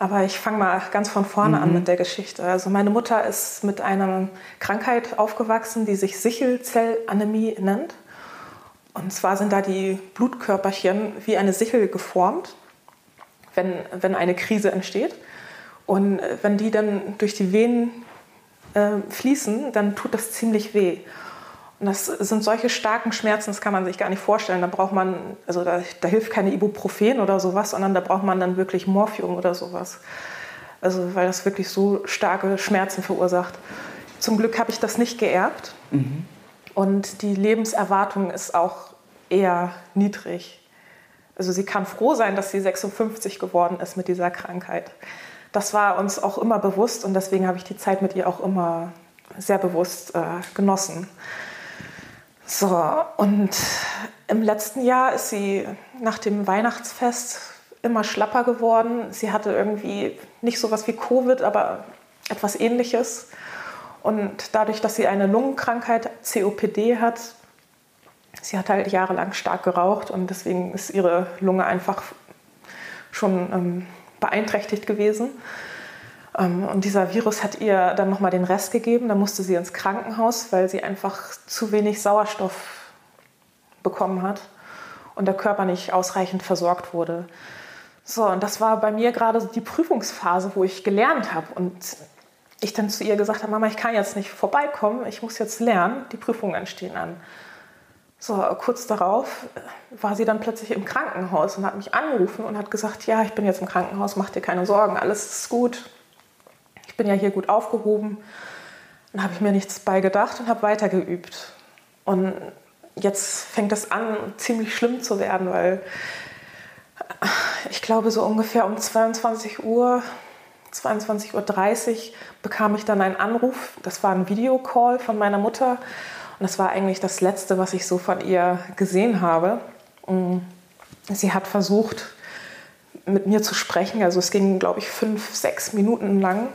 Aber ich fange mal ganz von vorne mhm. an mit der Geschichte. Also meine Mutter ist mit einer Krankheit aufgewachsen, die sich Sichelzellanämie nennt. Und zwar sind da die Blutkörperchen wie eine Sichel geformt, wenn, wenn eine Krise entsteht. Und wenn die dann durch die Venen äh, fließen, dann tut das ziemlich weh. Und das sind solche starken Schmerzen, das kann man sich gar nicht vorstellen. Da braucht man, also da, da, hilft keine Ibuprofen oder sowas, sondern da braucht man dann wirklich Morphium oder sowas. Also weil das wirklich so starke Schmerzen verursacht. Zum Glück habe ich das nicht geerbt. Mhm. Und die Lebenserwartung ist auch eher niedrig. Also sie kann froh sein, dass sie 56 geworden ist mit dieser Krankheit das war uns auch immer bewusst und deswegen habe ich die Zeit mit ihr auch immer sehr bewusst äh, genossen. So, und im letzten Jahr ist sie nach dem Weihnachtsfest immer schlapper geworden. Sie hatte irgendwie nicht so was wie Covid, aber etwas ähnliches. Und dadurch, dass sie eine Lungenkrankheit, COPD hat, sie hat halt jahrelang stark geraucht und deswegen ist ihre Lunge einfach schon ähm, beeinträchtigt gewesen. Ähm, und dieser Virus hat ihr dann nochmal den Rest gegeben. Da musste sie ins Krankenhaus, weil sie einfach zu wenig Sauerstoff bekommen hat und der Körper nicht ausreichend versorgt wurde. So, und das war bei mir gerade die Prüfungsphase, wo ich gelernt habe. Und ich dann zu ihr gesagt habe, Mama, ich kann jetzt nicht vorbeikommen, ich muss jetzt lernen, die Prüfungen stehen an. So, kurz darauf war sie dann plötzlich im Krankenhaus und hat mich angerufen und hat gesagt, ja, ich bin jetzt im Krankenhaus, mach dir keine Sorgen, alles ist gut. Bin ja hier gut aufgehoben. Dann habe ich mir nichts bei gedacht und habe weitergeübt. Und jetzt fängt es an, ziemlich schlimm zu werden, weil ich glaube, so ungefähr um 22 Uhr, 22.30 Uhr bekam ich dann einen Anruf. Das war ein Videocall von meiner Mutter. Und das war eigentlich das Letzte, was ich so von ihr gesehen habe. Mm, sie hat versucht, mit mir zu sprechen. Also es ging, glaube ich, fünf, sechs Minuten lang.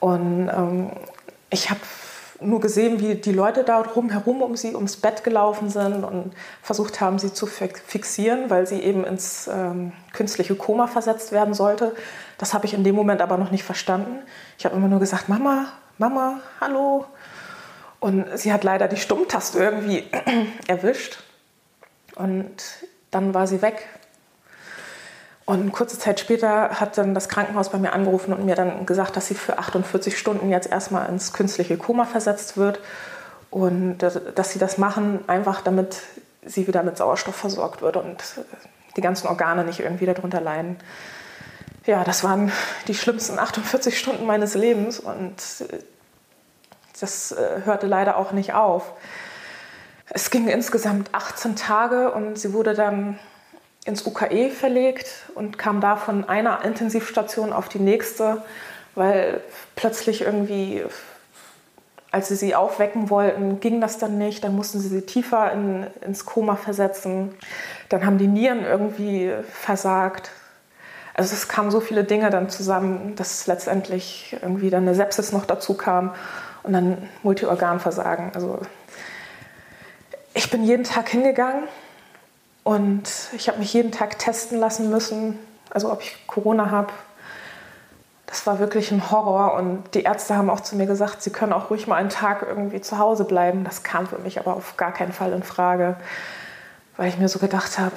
Und ähm, ich habe nur gesehen, wie die Leute da drumherum um sie ums Bett gelaufen sind und versucht haben, sie zu fixieren, weil sie eben ins ähm, künstliche Koma versetzt werden sollte. Das habe ich in dem Moment aber noch nicht verstanden. Ich habe immer nur gesagt, Mama, Mama, hallo. Und sie hat leider die Stummtaste irgendwie erwischt. Und dann war sie weg. Und kurze Zeit später hat dann das Krankenhaus bei mir angerufen und mir dann gesagt, dass sie für 48 Stunden jetzt erstmal ins künstliche Koma versetzt wird. Und dass sie das machen, einfach damit sie wieder mit Sauerstoff versorgt wird und die ganzen Organe nicht irgendwie darunter leiden. Ja, das waren die schlimmsten 48 Stunden meines Lebens und das äh, hörte leider auch nicht auf. Es ging insgesamt 18 Tage und sie wurde dann ins UKE verlegt und kam da von einer Intensivstation auf die nächste, weil plötzlich irgendwie, als sie sie aufwecken wollten, ging das dann nicht. Dann mussten sie sie tiefer in, ins Koma versetzen. Dann haben die Nieren irgendwie versagt. Also es kamen so viele Dinge dann zusammen, dass letztendlich irgendwie dann eine Sepsis noch dazu kam und dann Multiorganversagen. Also ich bin jeden Tag hingegangen und ich habe mich jeden Tag testen lassen müssen, also ob ich Corona habe. Das war wirklich ein Horror und die Ärzte haben auch zu mir gesagt, sie können auch ruhig mal einen Tag irgendwie zu Hause bleiben. Das kam für mich aber auf gar keinen Fall in Frage, weil ich mir so gedacht habe,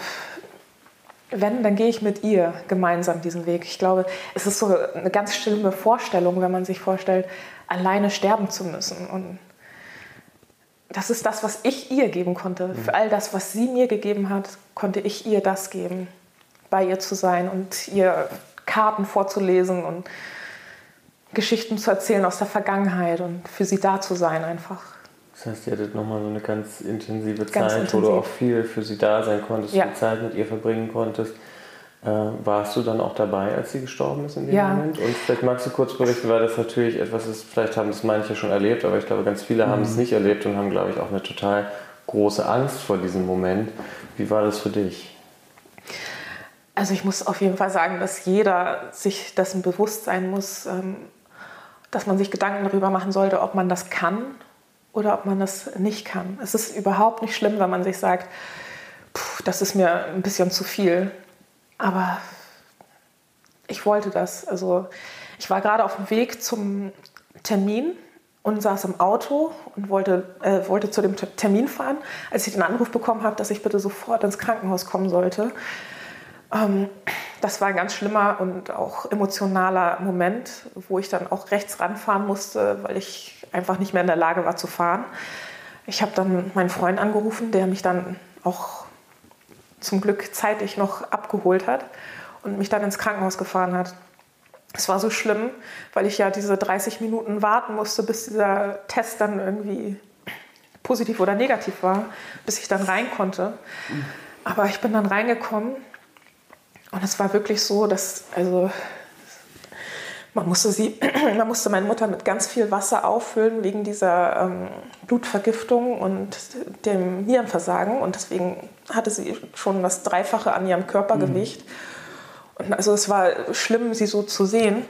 wenn, dann gehe ich mit ihr gemeinsam diesen Weg. Ich glaube, es ist so eine ganz schlimme Vorstellung, wenn man sich vorstellt, alleine sterben zu müssen. Und das ist das, was ich ihr geben konnte. Mhm. Für all das, was sie mir gegeben hat, konnte ich ihr das geben, bei ihr zu sein und ihr Karten vorzulesen und Geschichten zu erzählen aus der Vergangenheit und für sie da zu sein einfach. Das heißt, ihr hattet nochmal so eine ganz intensive ganz Zeit, intensiv. wo du auch viel für sie da sein konntest, ja. viel Zeit mit ihr verbringen konntest. Äh, warst du dann auch dabei, als sie gestorben ist in dem ja. Moment? Und vielleicht magst du kurz berichten, weil das natürlich etwas ist, vielleicht haben das manche schon erlebt, aber ich glaube, ganz viele mhm. haben es nicht erlebt und haben, glaube ich, auch eine total große Angst vor diesem Moment. Wie war das für dich? Also ich muss auf jeden Fall sagen, dass jeder sich dessen bewusst sein muss, ähm, dass man sich Gedanken darüber machen sollte, ob man das kann oder ob man das nicht kann. Es ist überhaupt nicht schlimm, wenn man sich sagt, das ist mir ein bisschen zu viel. Aber ich wollte das. Also ich war gerade auf dem Weg zum Termin und saß im Auto und wollte, äh, wollte zu dem Termin fahren, als ich den Anruf bekommen habe, dass ich bitte sofort ins Krankenhaus kommen sollte. Ähm, das war ein ganz schlimmer und auch emotionaler Moment, wo ich dann auch rechts ranfahren musste, weil ich einfach nicht mehr in der Lage war zu fahren. Ich habe dann meinen Freund angerufen, der mich dann auch zum Glück zeitig noch abgeholt hat und mich dann ins Krankenhaus gefahren hat. Es war so schlimm, weil ich ja diese 30 Minuten warten musste, bis dieser Test dann irgendwie positiv oder negativ war, bis ich dann rein konnte. Aber ich bin dann reingekommen und es war wirklich so, dass also man musste, sie, man musste meine Mutter mit ganz viel Wasser auffüllen wegen dieser ähm, Blutvergiftung und dem Nierenversagen. Und deswegen hatte sie schon das Dreifache an ihrem Körpergewicht. Mhm. Und also es war schlimm, sie so zu sehen.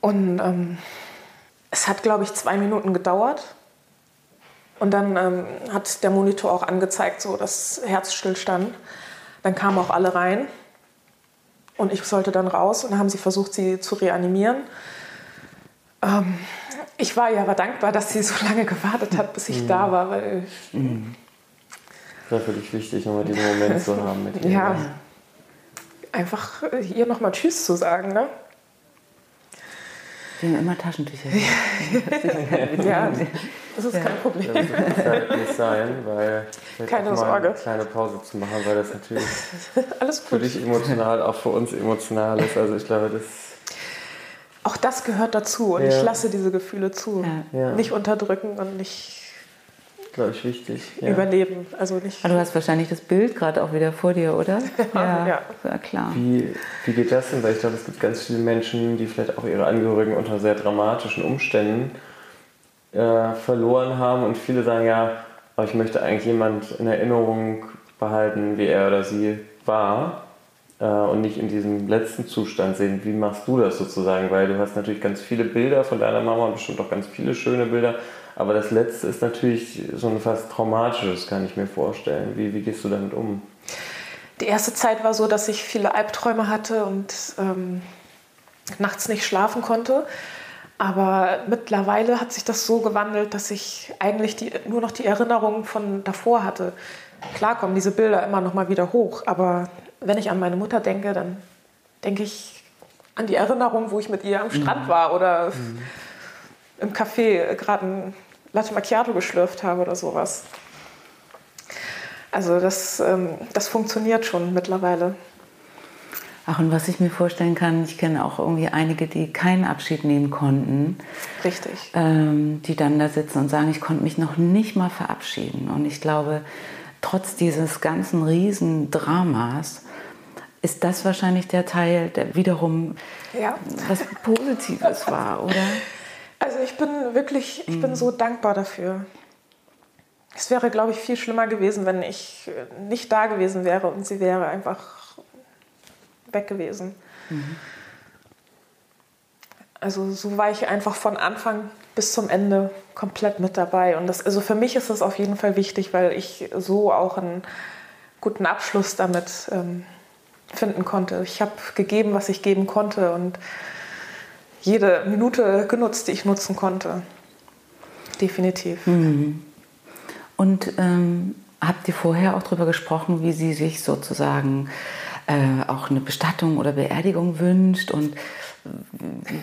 Und ähm, es hat, glaube ich, zwei Minuten gedauert. Und dann ähm, hat der Monitor auch angezeigt, so dass Herzstillstand. Dann kamen auch alle rein. Und ich sollte dann raus und dann haben sie versucht, sie zu reanimieren. Ähm, ich war ihr aber dankbar, dass sie so lange gewartet hat, bis ich mhm. da war. Weil mhm. Das war für dich wichtig, nochmal diesen Moment zu haben mit ihr. Ja, einfach ihr nochmal Tschüss zu sagen. Ne? Wir haben immer Taschentücher. ja, das ist ja. kein Problem. Das muss halt nicht sein, weil Keine Sorge. eine kleine Pause zu machen, weil das natürlich Alles gut. für dich emotional, auch für uns emotional ist. Also ich glaube, das auch das gehört dazu und ja. ich lasse diese Gefühle zu. Ja. Nicht unterdrücken und nicht glaube ich, wichtig. Ja. Überleben. Also nicht Aber du hast wahrscheinlich das Bild gerade auch wieder vor dir, oder? ja, ja. ja klar. Wie, wie geht das denn? Weil ich glaube, es gibt ganz viele Menschen, die vielleicht auch ihre Angehörigen unter sehr dramatischen Umständen äh, verloren haben und viele sagen ja, aber ich möchte eigentlich jemand in Erinnerung behalten, wie er oder sie war äh, und nicht in diesem letzten Zustand sehen. Wie machst du das sozusagen? Weil du hast natürlich ganz viele Bilder von deiner Mama und bestimmt auch ganz viele schöne Bilder, aber das letzte ist natürlich so ein fast traumatisches, kann ich mir vorstellen. Wie, wie gehst du damit um? Die erste Zeit war so, dass ich viele Albträume hatte und ähm, nachts nicht schlafen konnte. Aber mittlerweile hat sich das so gewandelt, dass ich eigentlich die, nur noch die Erinnerungen von davor hatte. Klar kommen diese Bilder immer noch mal wieder hoch, aber wenn ich an meine Mutter denke, dann denke ich an die Erinnerung, wo ich mit ihr am Strand mhm. war oder mhm. im Café gerade ein Latte Macchiato geschlürft habe oder sowas. Also das, ähm, das funktioniert schon mittlerweile. Ach, und was ich mir vorstellen kann, ich kenne auch irgendwie einige, die keinen Abschied nehmen konnten. Richtig. Ähm, die dann da sitzen und sagen, ich konnte mich noch nicht mal verabschieden. Und ich glaube, trotz dieses ganzen Riesendramas ist das wahrscheinlich der Teil, der wiederum ja. was Positives war, oder? Also ich bin wirklich, ich bin so dankbar dafür. Es wäre, glaube ich, viel schlimmer gewesen, wenn ich nicht da gewesen wäre und sie wäre einfach weg gewesen. Mhm. Also so war ich einfach von Anfang bis zum Ende komplett mit dabei. Und das, also für mich ist das auf jeden Fall wichtig, weil ich so auch einen guten Abschluss damit ähm, finden konnte. Ich habe gegeben, was ich geben konnte und jede Minute genutzt, die ich nutzen konnte. Definitiv. Mhm. Und ähm, habt ihr vorher auch darüber gesprochen, wie sie sich sozusagen äh, auch eine Bestattung oder Beerdigung wünscht? Und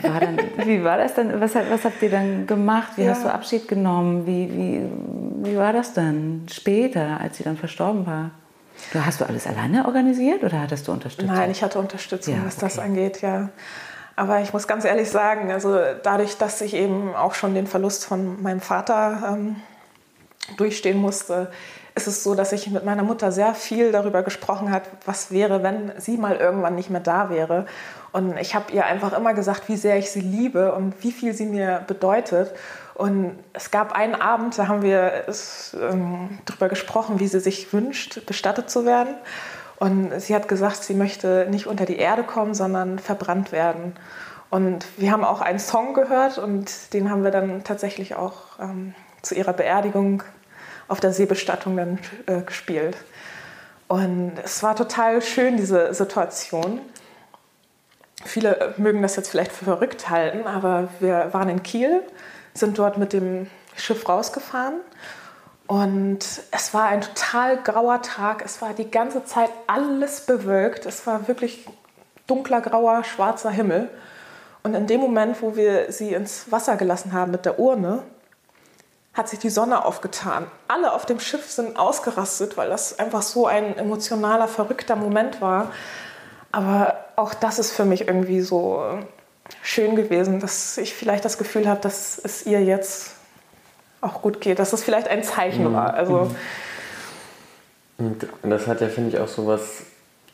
war, dann, wie war das dann? Was, was, habt ihr dann gemacht? Wie ja. hast du Abschied genommen? Wie, wie, wie war das dann später, als sie dann verstorben war? Hast du alles alleine organisiert oder hattest du Unterstützung? Nein, ich hatte Unterstützung, ja, was okay. das angeht, ja. Aber ich muss ganz ehrlich sagen, also dadurch, dass ich eben auch schon den Verlust von meinem Vater ähm, durchstehen musste, ist es so, dass ich mit meiner Mutter sehr viel darüber gesprochen habe, was wäre, wenn sie mal irgendwann nicht mehr da wäre. Und ich habe ihr einfach immer gesagt, wie sehr ich sie liebe und wie viel sie mir bedeutet. Und es gab einen Abend, da haben wir ähm, darüber gesprochen, wie sie sich wünscht, bestattet zu werden. Und sie hat gesagt, sie möchte nicht unter die Erde kommen, sondern verbrannt werden. Und wir haben auch einen Song gehört und den haben wir dann tatsächlich auch ähm, zu ihrer Beerdigung auf der Seebestattung dann äh, gespielt. Und es war total schön, diese Situation. Viele mögen das jetzt vielleicht für verrückt halten, aber wir waren in Kiel, sind dort mit dem Schiff rausgefahren und es war ein total grauer Tag. Es war die ganze Zeit alles bewölkt. Es war wirklich dunkler, grauer, schwarzer Himmel. Und in dem Moment, wo wir sie ins Wasser gelassen haben mit der Urne, hat sich die Sonne aufgetan. Alle auf dem Schiff sind ausgerastet, weil das einfach so ein emotionaler, verrückter Moment war. Aber auch das ist für mich irgendwie so schön gewesen, dass ich vielleicht das Gefühl habe, dass es ihr jetzt auch gut geht, dass das vielleicht ein Zeichen mhm. war. Also und das hat ja, finde ich, auch so was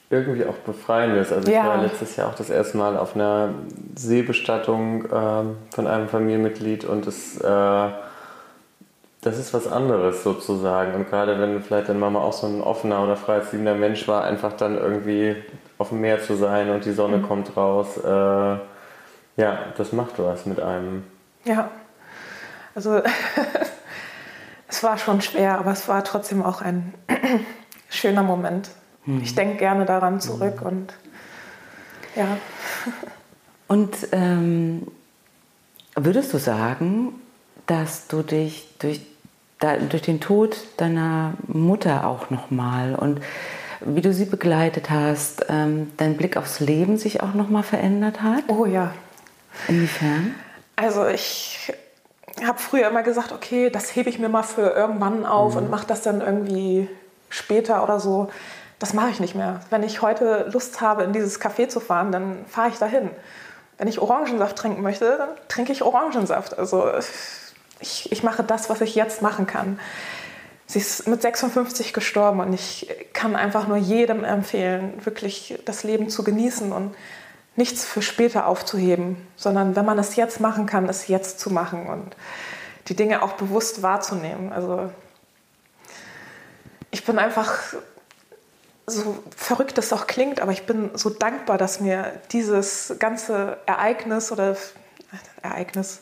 irgendwie auch Befreiendes. Also ja. ich war letztes Jahr auch das erste Mal auf einer Seebestattung äh, von einem Familienmitglied und es, äh, das ist was anderes sozusagen. Und gerade wenn vielleicht deine Mama auch so ein offener oder freiheitsliebender Mensch war, einfach dann irgendwie auf dem Meer zu sein und die Sonne mhm. kommt raus, äh, ja, das macht was mit einem. Ja, also es war schon schwer, aber es war trotzdem auch ein schöner Moment. Mhm. Ich denke gerne daran zurück mhm. und ja. Und ähm, würdest du sagen, dass du dich durch, da, durch den Tod deiner Mutter auch nochmal und wie du sie begleitet hast, ähm, dein Blick aufs Leben sich auch nochmal verändert hat? Oh ja. Inwiefern? Also ich habe früher immer gesagt, okay, das hebe ich mir mal für irgendwann auf mhm. und mache das dann irgendwie später oder so. Das mache ich nicht mehr. Wenn ich heute Lust habe, in dieses Café zu fahren, dann fahre ich dahin. Wenn ich Orangensaft trinken möchte, dann trinke ich Orangensaft. Also ich, ich mache das, was ich jetzt machen kann. Sie ist mit 56 gestorben und ich kann einfach nur jedem empfehlen, wirklich das Leben zu genießen und nichts für später aufzuheben, sondern wenn man es jetzt machen kann, es jetzt zu machen und die Dinge auch bewusst wahrzunehmen. Also ich bin einfach, so verrückt es auch klingt, aber ich bin so dankbar, dass mir dieses ganze Ereignis oder Ereignis,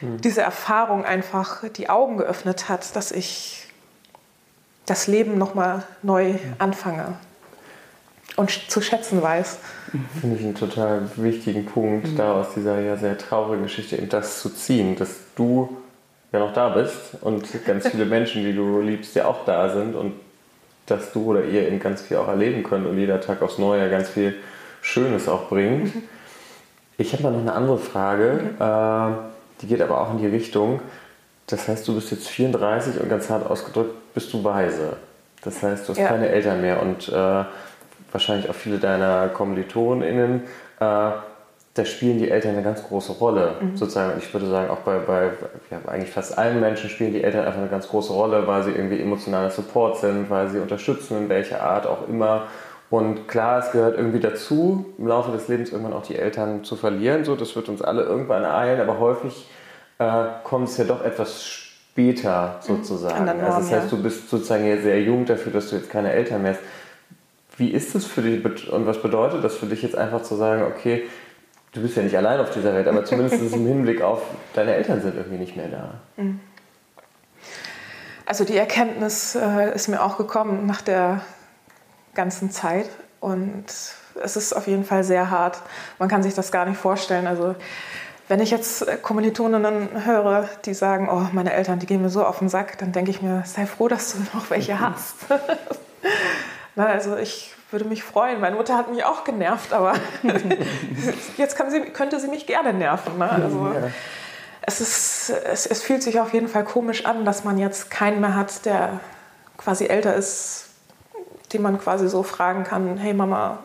hm. diese Erfahrung einfach die Augen geöffnet hat, dass ich das Leben nochmal neu anfange und zu schätzen weiß. Finde ich einen total wichtigen Punkt, mhm. da aus dieser ja sehr traurigen Geschichte eben das zu ziehen, dass du ja noch da bist und ganz viele Menschen, die du liebst, ja auch da sind und dass du oder ihr eben ganz viel auch erleben könnt und jeder Tag aufs Neue ganz viel Schönes auch bringt. Mhm. Ich habe da noch eine andere Frage, mhm. äh, die geht aber auch in die Richtung. Das heißt, du bist jetzt 34 und ganz hart ausgedrückt bist du weise. Das heißt, du hast ja. keine Eltern mehr und äh, wahrscheinlich auch viele deiner KommilitonInnen, äh, da spielen die Eltern eine ganz große Rolle. Mhm. Sozusagen, ich würde sagen, auch bei, bei ja, eigentlich fast allen Menschen spielen die Eltern einfach eine ganz große Rolle, weil sie irgendwie emotionaler Support sind, weil sie unterstützen, in welcher Art auch immer. Und klar, es gehört irgendwie dazu, im Laufe des Lebens irgendwann auch die Eltern zu verlieren. So, das wird uns alle irgendwann eilen, aber häufig äh, kommt es ja doch etwas später mhm. sozusagen. Norm, also das heißt, du bist sozusagen sehr jung dafür, dass du jetzt keine Eltern mehr hast. Wie ist es für dich und was bedeutet das für dich jetzt einfach zu sagen, okay, du bist ja nicht allein auf dieser Welt, aber zumindest im Hinblick auf deine Eltern sind irgendwie nicht mehr da? Mhm. Also die Erkenntnis äh, ist mir auch gekommen nach der ganzen Zeit und es ist auf jeden Fall sehr hart. Man kann sich das gar nicht vorstellen. Also wenn ich jetzt Kommilitoninnen höre, die sagen, oh, meine Eltern, die gehen mir so auf den Sack, dann denke ich mir, sei froh, dass du noch welche hast. Na, also ich würde mich freuen. Meine Mutter hat mich auch genervt, aber jetzt sie, könnte sie mich gerne nerven. Ne? Also, ja. es, ist, es, es fühlt sich auf jeden Fall komisch an, dass man jetzt keinen mehr hat, der quasi älter ist, den man quasi so fragen kann, hey Mama,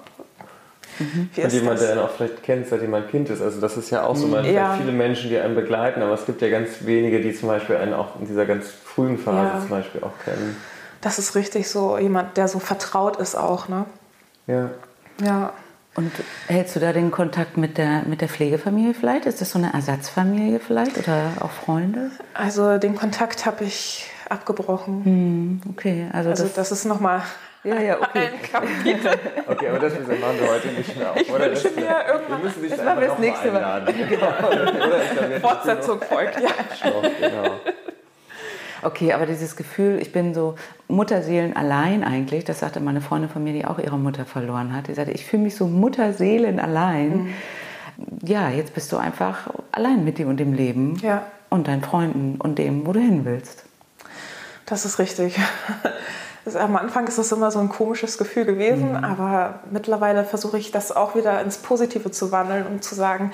Mhm. und jemand, das? der einen auch vielleicht kennt, seitdem man Kind ist. Also das ist ja auch so, man ja. hat viele Menschen, die einen begleiten, aber es gibt ja ganz wenige, die zum Beispiel einen auch in dieser ganz frühen Phase ja. zum Beispiel auch kennen. Das ist richtig so jemand, der so vertraut ist auch, ne? Ja. Ja. Und hältst du da den Kontakt mit der, mit der Pflegefamilie vielleicht? Ist das so eine Ersatzfamilie vielleicht oder auch Freunde? Also den Kontakt habe ich abgebrochen. Hm, okay, also, also das, das ist nochmal ja, ja, okay. ein Kapitel. okay, aber das machen wir heute nicht mehr auf. Ich oder wünsche mir irgendwann... Wir müssen dich das machen wir das nächste Mal. Einladen. Genau. Fortsetzung folgt, ja. Genau. Okay, aber dieses Gefühl, ich bin so Mutterseelen allein eigentlich, das sagte meine Freundin von mir, die auch ihre Mutter verloren hat. Die sagte, ich fühle mich so Mutterseelen allein. Mhm. Ja, jetzt bist du einfach allein mit dir und dem Leben ja. und deinen Freunden und dem, wo du hin willst. Das ist richtig. Das, am Anfang ist es immer so ein komisches Gefühl gewesen, mhm. aber mittlerweile versuche ich das auch wieder ins Positive zu wandeln und zu sagen,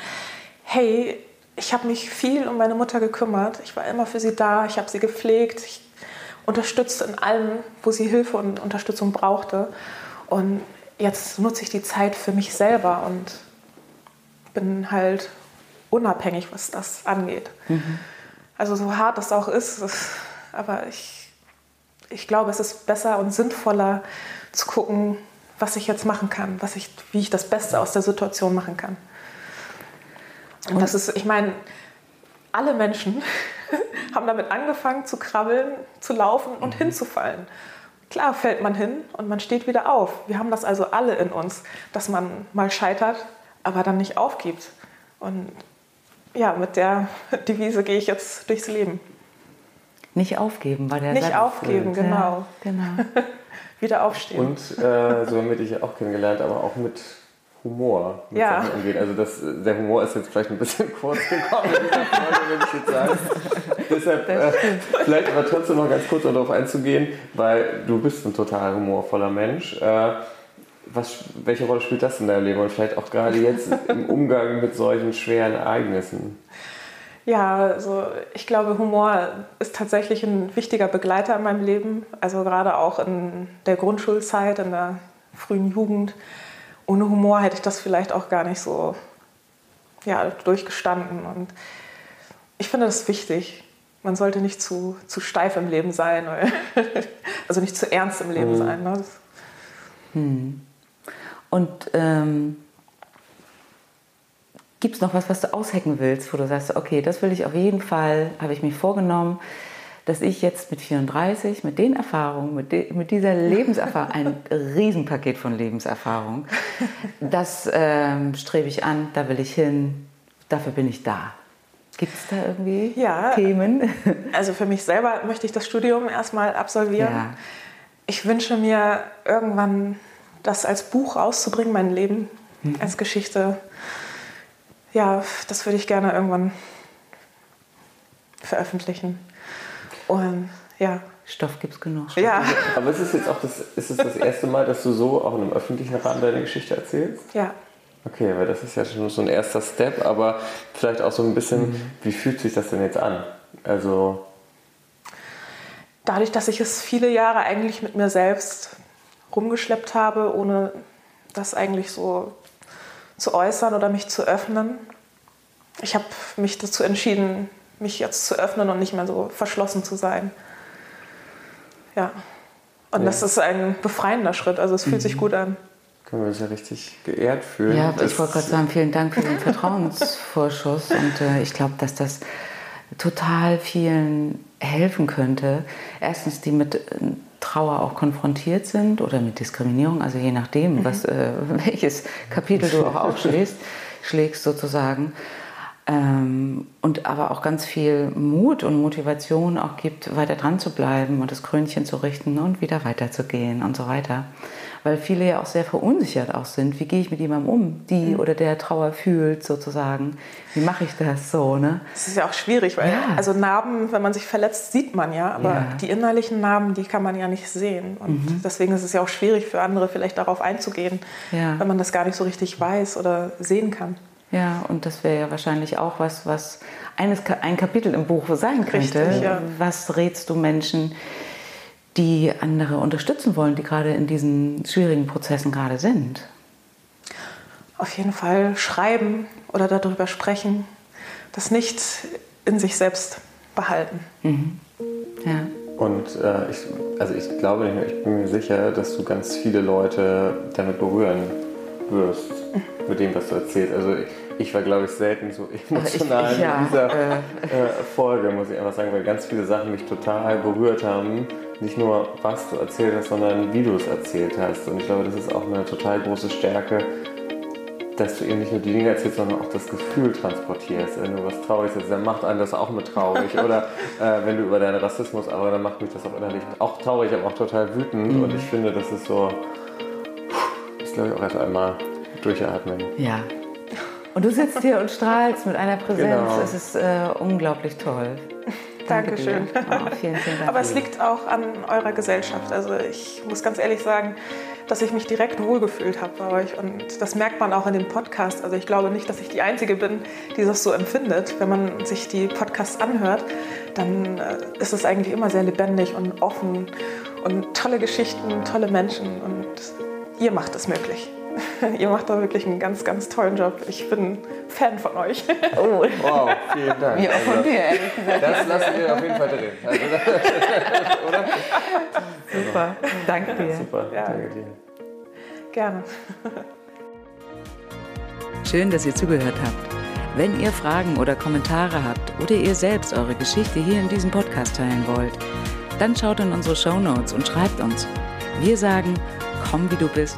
hey, ich habe mich viel um meine Mutter gekümmert. Ich war immer für sie da. Ich habe sie gepflegt. Ich unterstützt in allem, wo sie Hilfe und Unterstützung brauchte. Und jetzt nutze ich die Zeit für mich selber und bin halt unabhängig, was das angeht. Mhm. Also so hart das auch ist, aber ich, ich glaube, es ist besser und sinnvoller zu gucken, was ich jetzt machen kann, was ich, wie ich das Beste aus der Situation machen kann. Und das ist, ich meine, alle Menschen haben damit angefangen zu krabbeln, zu laufen und mhm. hinzufallen. Klar fällt man hin und man steht wieder auf. Wir haben das also alle in uns, dass man mal scheitert, aber dann nicht aufgibt. Und ja, mit der Devise gehe ich jetzt durchs Leben. Nicht aufgeben war der Nicht Satz. aufgeben, genau. Ja, genau. wieder aufstehen. Und äh, so haben wir dich auch kennengelernt, aber auch mit Humor mit ja. Sachen umgeht. Also das, der Humor ist jetzt vielleicht ein bisschen kurz gekommen in dieser Folge, würde ich jetzt sagen. Deshalb äh, vielleicht aber trotzdem noch ganz kurz darauf einzugehen, weil du bist ein total humorvoller Mensch. Äh, was, welche Rolle spielt das in deinem Leben und vielleicht auch gerade jetzt im Umgang mit solchen schweren Ereignissen? Ja, also ich glaube, Humor ist tatsächlich ein wichtiger Begleiter in meinem Leben. Also gerade auch in der Grundschulzeit, in der frühen Jugend. Ohne Humor hätte ich das vielleicht auch gar nicht so ja, durchgestanden. Und ich finde das wichtig. Man sollte nicht zu, zu steif im Leben sein, also nicht zu ernst im Leben mhm. sein. Ne? Hm. Und ähm, Gibt es noch was, was du aushacken willst, wo du sagst, okay, das will ich auf jeden Fall, habe ich mir vorgenommen, dass ich jetzt mit 34, mit den Erfahrungen, mit, de, mit dieser Lebenserfahrung, ein Riesenpaket von Lebenserfahrung, das ähm, strebe ich an, da will ich hin, dafür bin ich da. Gibt es da irgendwie ja, Themen? Also für mich selber möchte ich das Studium erstmal absolvieren. Ja. Ich wünsche mir irgendwann das als Buch rauszubringen, mein Leben mhm. als Geschichte ja, das würde ich gerne irgendwann veröffentlichen. Und ja. Stoff gibt es genug. Stoff ja. Aber ist es jetzt auch das, ist es das erste Mal, dass du so auch in einem öffentlichen Rahmen deine Geschichte erzählst? Ja. Okay, weil das ist ja schon so ein erster Step, aber vielleicht auch so ein bisschen, mhm. wie fühlt sich das denn jetzt an? Also. Dadurch, dass ich es viele Jahre eigentlich mit mir selbst rumgeschleppt habe, ohne das eigentlich so zu äußern oder mich zu öffnen. Ich habe mich dazu entschieden, mich jetzt zu öffnen und nicht mehr so verschlossen zu sein. Ja. Und ja. das ist ein befreiender Schritt. Also es fühlt mhm. sich gut an. Können wir uns ja richtig geehrt fühlen. Ja, ich wollte gerade sagen, vielen Dank für den Vertrauensvorschuss. Und äh, ich glaube, dass das total vielen helfen könnte. Erstens, die mit Trauer auch konfrontiert sind oder mit Diskriminierung, also je nachdem, mhm. was, äh, welches Kapitel du auch aufschlägst, schlägst sozusagen. Ähm, und aber auch ganz viel Mut und Motivation auch gibt, weiter dran zu bleiben und das Krönchen zu richten und wieder weiterzugehen und so weiter weil viele ja auch sehr verunsichert auch sind. Wie gehe ich mit jemandem um, die mhm. oder der Trauer fühlt sozusagen? Wie mache ich das so? Ne? Das ist ja auch schwierig, weil ja. also Narben, wenn man sich verletzt, sieht man ja, aber ja. die innerlichen Narben, die kann man ja nicht sehen. Und mhm. deswegen ist es ja auch schwierig für andere vielleicht darauf einzugehen, ja. wenn man das gar nicht so richtig weiß oder sehen kann. Ja, und das wäre ja wahrscheinlich auch was, was eines, ein Kapitel im Buch sein könnte. Richtig, ja. Was rätst du Menschen, die andere unterstützen wollen, die gerade in diesen schwierigen Prozessen gerade sind? Auf jeden Fall schreiben oder darüber sprechen, das nicht in sich selbst behalten. Mhm. Ja. Und äh, ich, also ich glaube, ich bin mir sicher, dass du ganz viele Leute damit berühren wirst, mhm. mit dem, was du erzählst. Also ich, ich war, glaube ich, selten so emotional ich, ich, ja, in dieser äh, äh, Folge, muss ich einfach sagen, weil ganz viele Sachen mich total berührt haben nicht nur, was du erzählt hast, sondern wie du es erzählt hast. Und ich glaube, das ist auch eine total große Stärke, dass du eben nicht nur die Dinge erzählst, sondern auch das Gefühl transportierst. Wenn du was Trauriges erzählst, dann macht einen das auch mit traurig. Oder äh, wenn du über deinen Rassismus, aber dann macht mich das auch innerlich auch traurig, aber auch total wütend. Mhm. Und ich finde, das ist so, das glaube ich auch erst einmal durchatmen. Ja. Und du sitzt hier und strahlst mit einer Präsenz. Genau. Es ist äh, unglaublich toll. Dankeschön. Oh, vielen, vielen Dank. Aber es liegt auch an eurer Gesellschaft. Also ich muss ganz ehrlich sagen, dass ich mich direkt wohlgefühlt habe bei euch. Und das merkt man auch in dem Podcast. Also ich glaube nicht, dass ich die Einzige bin, die das so empfindet. Wenn man sich die Podcasts anhört, dann äh, ist es eigentlich immer sehr lebendig und offen und tolle Geschichten, tolle Menschen. Und ihr macht es möglich. Ihr macht da wirklich einen ganz, ganz tollen Job. Ich bin Fan von euch. Oh, wow, vielen Dank. Wie auch von dir, ehrlich gesagt. Das lassen wir auf jeden Fall drin. Also, oder? Super, danke dir. Super, ja. danke dir. Gerne. Schön, dass ihr zugehört habt. Wenn ihr Fragen oder Kommentare habt oder ihr selbst eure Geschichte hier in diesem Podcast teilen wollt, dann schaut in unsere Show Notes und schreibt uns. Wir sagen, komm wie du bist